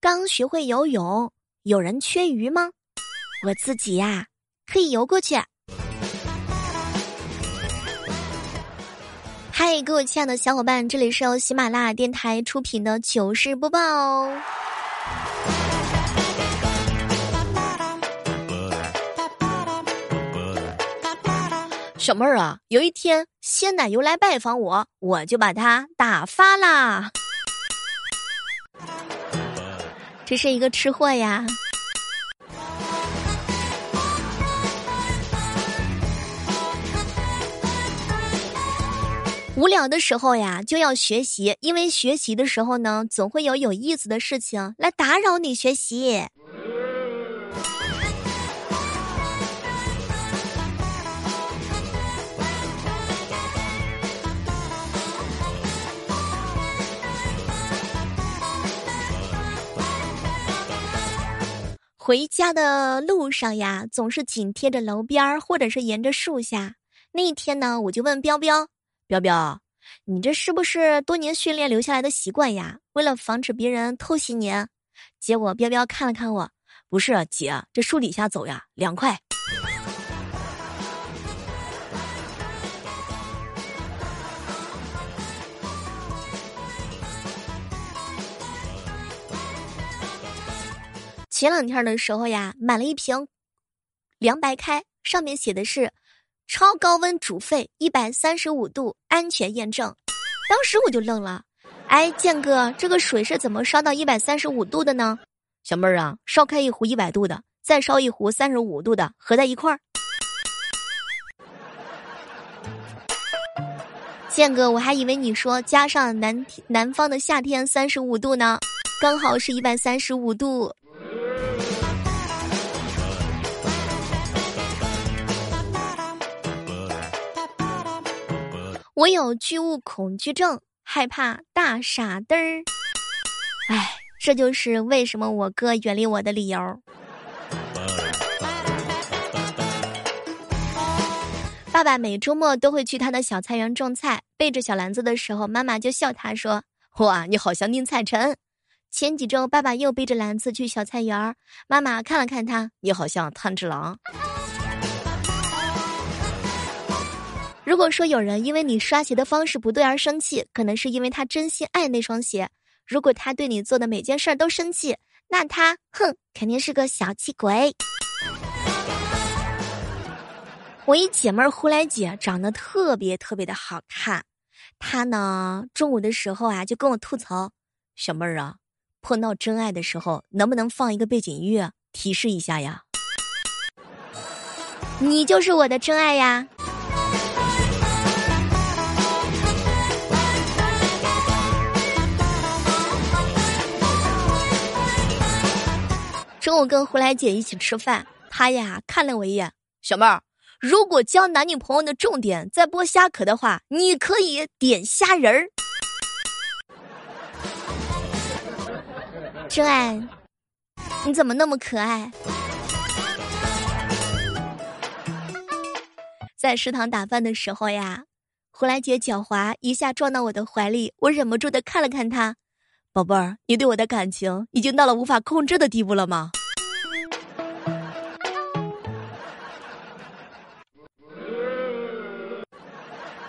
刚学会游泳，有人缺鱼吗？我自己呀，可以游过去。嗨，各位亲爱的小伙伴，这里是由喜马拉雅电台出品的糗事播报。小妹儿啊，有一天鲜奶油来拜访我，我就把他打发啦。这是一个吃货呀。无聊的时候呀，就要学习，因为学习的时候呢，总会有有意思的事情来打扰你学习。回家的路上呀，总是紧贴着楼边儿，或者是沿着树下。那一天呢，我就问彪彪：“彪彪，你这是不是多年训练留下来的习惯呀？为了防止别人偷袭你？”结果彪彪看了看我：“不是姐，这树底下走呀，凉快。”前两天的时候呀，买了一瓶凉白开，上面写的是超高温煮沸，一百三十五度，安全验证。当时我就愣了，哎，建哥，这个水是怎么烧到一百三十五度的呢？小妹儿啊，烧开一壶一百度的，再烧一壶三十五度的，合在一块儿。建哥，我还以为你说加上南南方的夏天三十五度呢，刚好是一百三十五度。我有巨物恐惧症，害怕大傻嘚儿。哎，这就是为什么我哥远离我的理由。爸爸每周末都会去他的小菜园种菜，背着小篮子的时候，妈妈就笑他说：“哇，你好像宁采臣。”前几周，爸爸又背着篮子去小菜园，妈妈看了看他：“你好像炭治郎。”如果说有人因为你刷鞋的方式不对而生气，可能是因为他真心爱那双鞋。如果他对你做的每件事儿都生气，那他哼，肯定是个小气鬼。我一姐妹儿胡来姐长得特别特别的好看，她呢中午的时候啊就跟我吐槽：“小妹儿啊，碰到真爱的时候能不能放一个背景音乐提示一下呀？”你就是我的真爱呀！中午跟胡来姐一起吃饭，她呀看了我一眼，小妹儿，如果教男女朋友的重点在剥虾壳的话，你可以点虾仁儿。真爱，你怎么那么可爱？在食堂打饭的时候呀，胡来姐脚滑，一下撞到我的怀里，我忍不住的看了看她，宝贝儿，你对我的感情已经到了无法控制的地步了吗？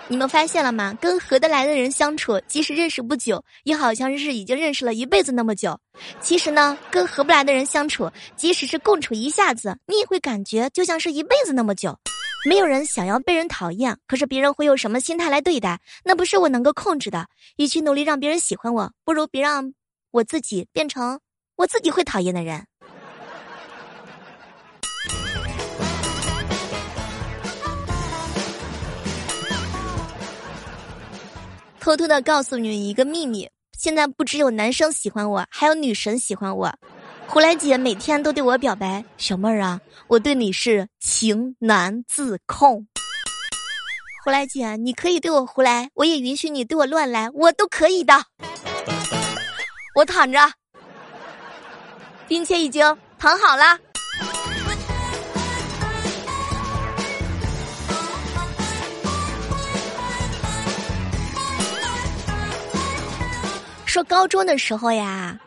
你们发现了吗？跟合得来的人相处，即使认识不久，也好像是已经认识了一辈子那么久。其实呢，跟合不来的人相处，即使是共处一下子，你也会感觉就像是一辈子那么久。没有人想要被人讨厌，可是别人会用什么心态来对待，那不是我能够控制的。与其努力让别人喜欢我，不如别让我自己变成我自己会讨厌的人。偷偷的告诉你一个秘密，现在不只有男生喜欢我，还有女神喜欢我。胡来姐每天都对我表白：“小妹儿啊，我对你是情难自控。”胡来姐，你可以对我胡来，我也允许你对我乱来，我都可以的。我躺着，并且已经躺好了。说高中的时候呀，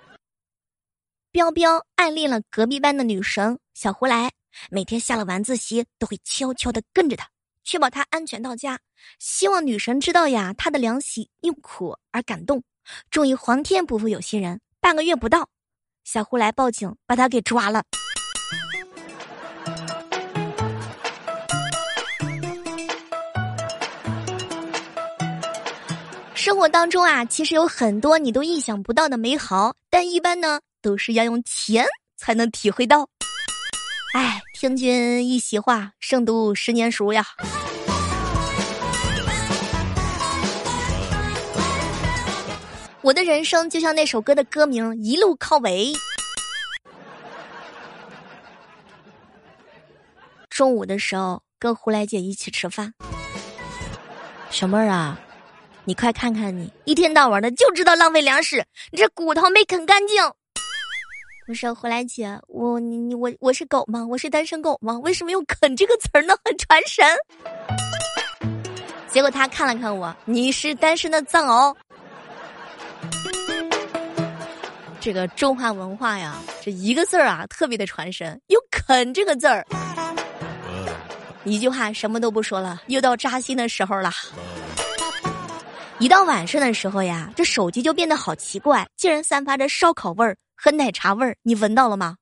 彪彪暗恋了隔壁班的女神小胡来，每天下了晚自习都会悄悄的跟着她，确保她安全到家。希望女神知道呀，他的良喜用苦而感动。终于，皇天不负有心人，半个月不到，小胡来报警，把他给抓了。生活当中啊，其实有很多你都意想不到的美好，但一般呢，都是要用钱才能体会到。哎，听君一席话，胜读十年书呀。我的人生就像那首歌的歌名《一路靠尾》。中午的时候跟胡来姐一起吃饭，小妹儿啊。你快看看你，一天到晚的就知道浪费粮食，你这骨头没啃干净。我说胡来姐，我你你我我是狗吗？我是单身狗吗？为什么用“啃”这个词儿呢？很传神。结果他看了看我，你是单身的藏獒。这个中华文化呀，这一个字儿啊，特别的传神，有“啃”这个字儿。一句话什么都不说了，又到扎心的时候了。一到晚上的时候呀，这手机就变得好奇怪，竟然散发着烧烤味儿和奶茶味儿，你闻到了吗？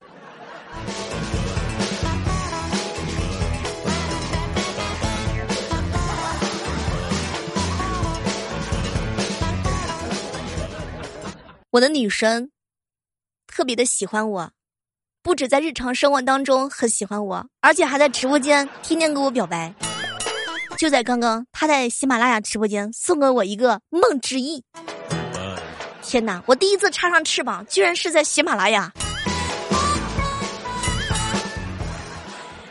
我的女神特别的喜欢我，不止在日常生活当中很喜欢我，而且还在直播间天天给我表白。就在刚刚，他在喜马拉雅直播间送给我一个梦之翼。天哪！我第一次插上翅膀，居然是在喜马拉雅。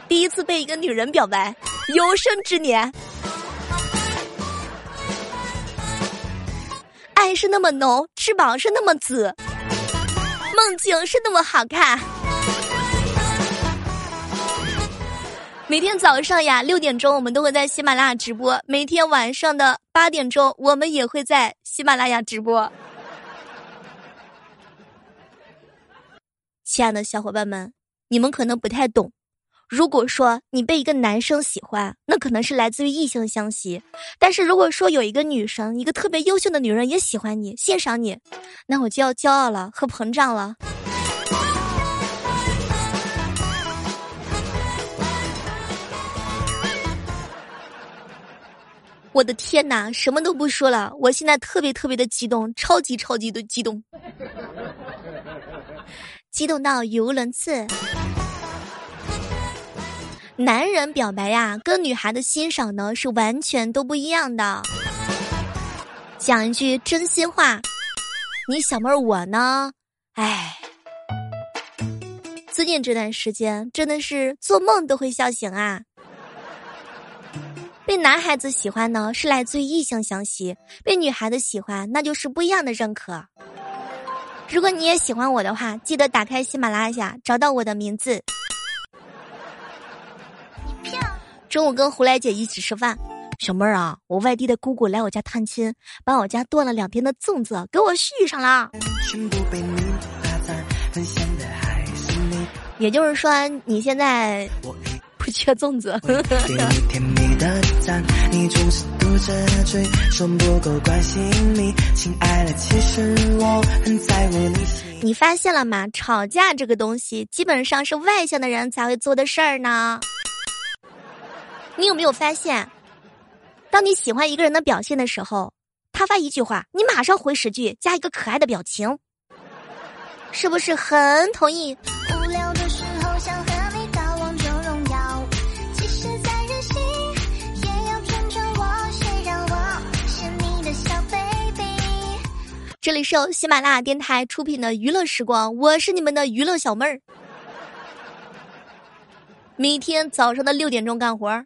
第一次被一个女人表白，有生之年。爱是那么浓，翅膀是那么紫，梦境是那么好看。每天早上呀，六点钟我们都会在喜马拉雅直播；每天晚上的八点钟，我们也会在喜马拉雅直播。亲爱的小伙伴们，你们可能不太懂。如果说你被一个男生喜欢，那可能是来自于异性相吸；但是如果说有一个女生，一个特别优秀的女人也喜欢你、欣赏你，那我就要骄傲了和膨胀了。我的天哪，什么都不说了，我现在特别特别的激动，超级超级的激动，激动到语无伦次。男人表白呀，跟女孩的欣赏呢是完全都不一样的。讲一句真心话，你小妹儿我呢，哎，最近这段时间真的是做梦都会笑醒啊。被男孩子喜欢呢，是来自于异性相吸；被女孩子喜欢，那就是不一样的认可。如果你也喜欢我的话，记得打开喜马拉雅，找到我的名字。中午跟胡来姐一起吃饭，小妹儿啊，我外地的姑姑来我家探亲，把我家断了两天的粽子给我续上了。也就是说，你现在不。缺粽子。你发现了吗？吵架这个东西，基本上是外向的人才会做的事儿呢。你有没有发现，当你喜欢一个人的表现的时候，他发一句话，你马上回十句，加一个可爱的表情，是不是很同意？这里是由喜马拉雅电台出品的娱乐时光，我是你们的娱乐小妹儿。每天早上的六点钟干活，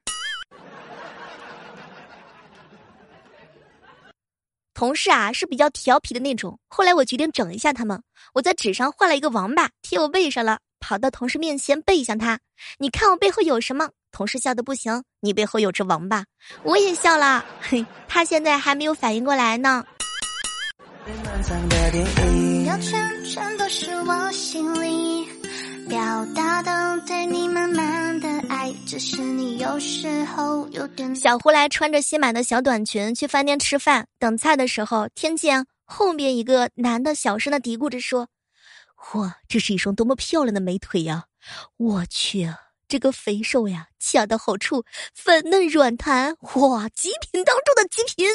同事啊是比较调皮的那种。后来我决定整一下他们，我在纸上画了一个王八贴我背上了，跑到同事面前背向他。你看我背后有什么？同事笑的不行。你背后有只王八，我也笑了。嘿，他现在还没有反应过来呢。小胡来穿着新买的小短裙去饭店吃饭，等菜的时候，听见后边一个男的小声的嘀咕着说：“哇，这是一双多么漂亮的美腿呀！我去，这个肥瘦呀，恰到好处，粉嫩软弹，哇，极品当中的极品。”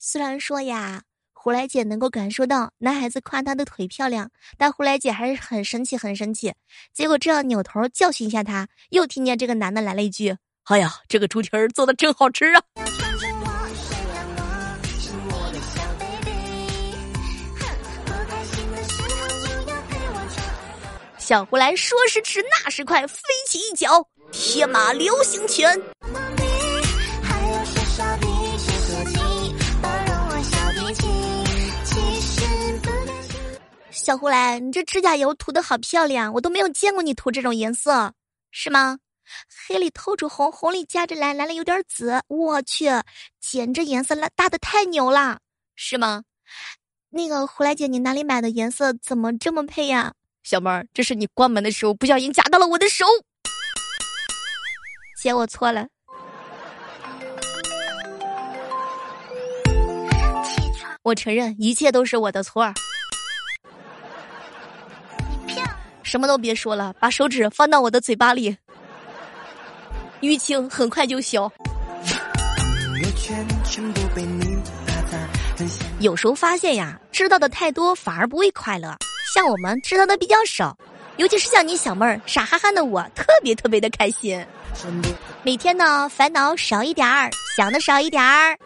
虽然说呀。胡来姐能够感受到男孩子夸她的腿漂亮，但胡来姐还是很生气，很生气。结果正要扭头教训一下她，又听见这个男的来了一句：“哎呀，这个猪蹄儿做的真好吃啊！”小胡来说时迟，那时快，飞起一脚，铁马流星拳。小胡来，你这指甲油涂的好漂亮，我都没有见过你涂这种颜色，是吗？黑里透着红，红里夹着蓝，蓝里有点紫，我去，简直颜色拉搭的太牛了，是吗？那个胡来姐，你哪里买的颜色怎么这么配呀？小妹儿，这是你关门的时候不小心夹到了我的手，姐我错了。我承认一切都是我的错。什么都别说了，把手指放到我的嘴巴里，淤青很快就消。有时候发现呀，知道的太多反而不会快乐。像我们知道的比较少，尤其是像你小妹儿傻憨憨的我，特别特别的开心。每天呢，烦恼少一点儿，想的少一点儿。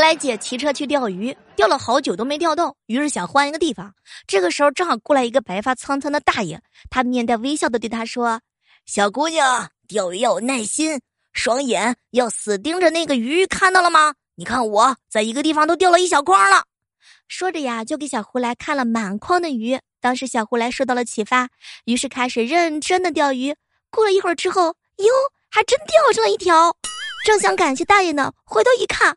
来姐骑车去钓鱼，钓了好久都没钓到，于是想换一个地方。这个时候正好过来一个白发苍苍的大爷，他面带微笑的对他说：“小姑娘，钓鱼要有耐心，双眼要死盯着那个鱼，看到了吗？你看我在一个地方都钓了一小筐了。”说着呀，就给小胡来看了满筐的鱼。当时小胡来受到了启发，于是开始认真的钓鱼。过了一会儿之后，哟，还真钓上了一条。正想感谢大爷呢，回头一看。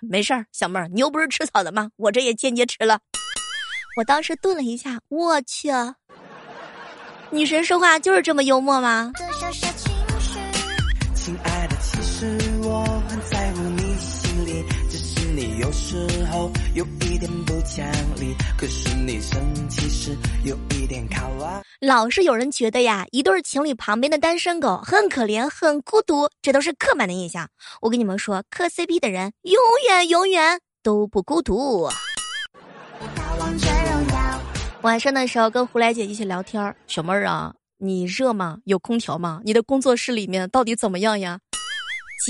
没事儿，小妹儿，你又不是吃草的吗？我这也间接吃了。我当时顿了一下，我去，女神说话就是这么幽默吗？有时候有一点不讲理。可是你生气时有一点卡哇。老是有人觉得呀，一对情侣旁边的单身狗很可怜、很孤独，这都是刻板的印象。我跟你们说，磕 CP 的人永远永远都不孤独。晚上的时候跟胡来姐一起聊天，小妹儿啊，你热吗？有空调吗？你的工作室里面到底怎么样呀？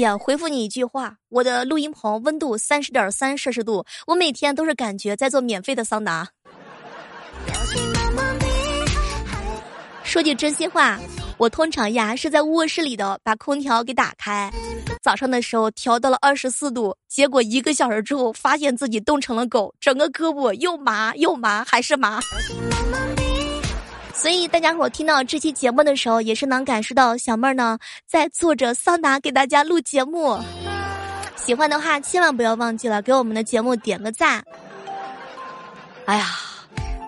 姐回复你一句话：我的录音棚温度三十点三摄氏度，我每天都是感觉在做免费的桑拿。说句真心话，我通常呀是在卧室里的，把空调给打开。早上的时候调到了二十四度，结果一个小时之后发现自己冻成了狗，整个胳膊又麻又麻还是麻。所以大家伙听到这期节目的时候，也是能感受到小妹儿呢在做着桑拿给大家录节目。喜欢的话千万不要忘记了给我们的节目点个赞。哎呀，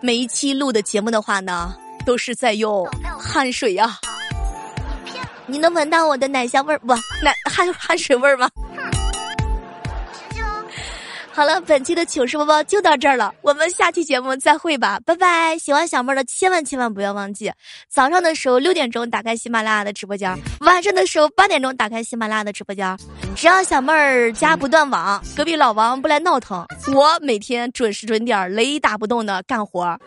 每一期录的节目的话呢。都是在用汗水呀！你能闻到我的奶香味儿不？奶汗汗水味儿吗？好了，本期的糗事播报就到这儿了，我们下期节目再会吧，拜拜！喜欢小妹儿的千万千万不要忘记，早上的时候六点钟打开喜马拉雅的直播间，晚上的时候八点钟打开喜马拉雅的直播间，只要小妹儿家不断网，隔壁老王不来闹腾，我每天准时准点雷打不动的干活。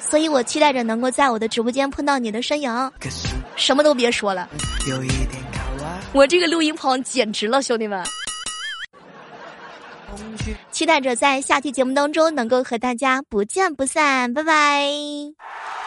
所以我期待着能够在我的直播间碰到你的身影。什么都别说了，我这个录音棚简直了，兄弟们！期待着在下期节目当中能够和大家不见不散，拜拜。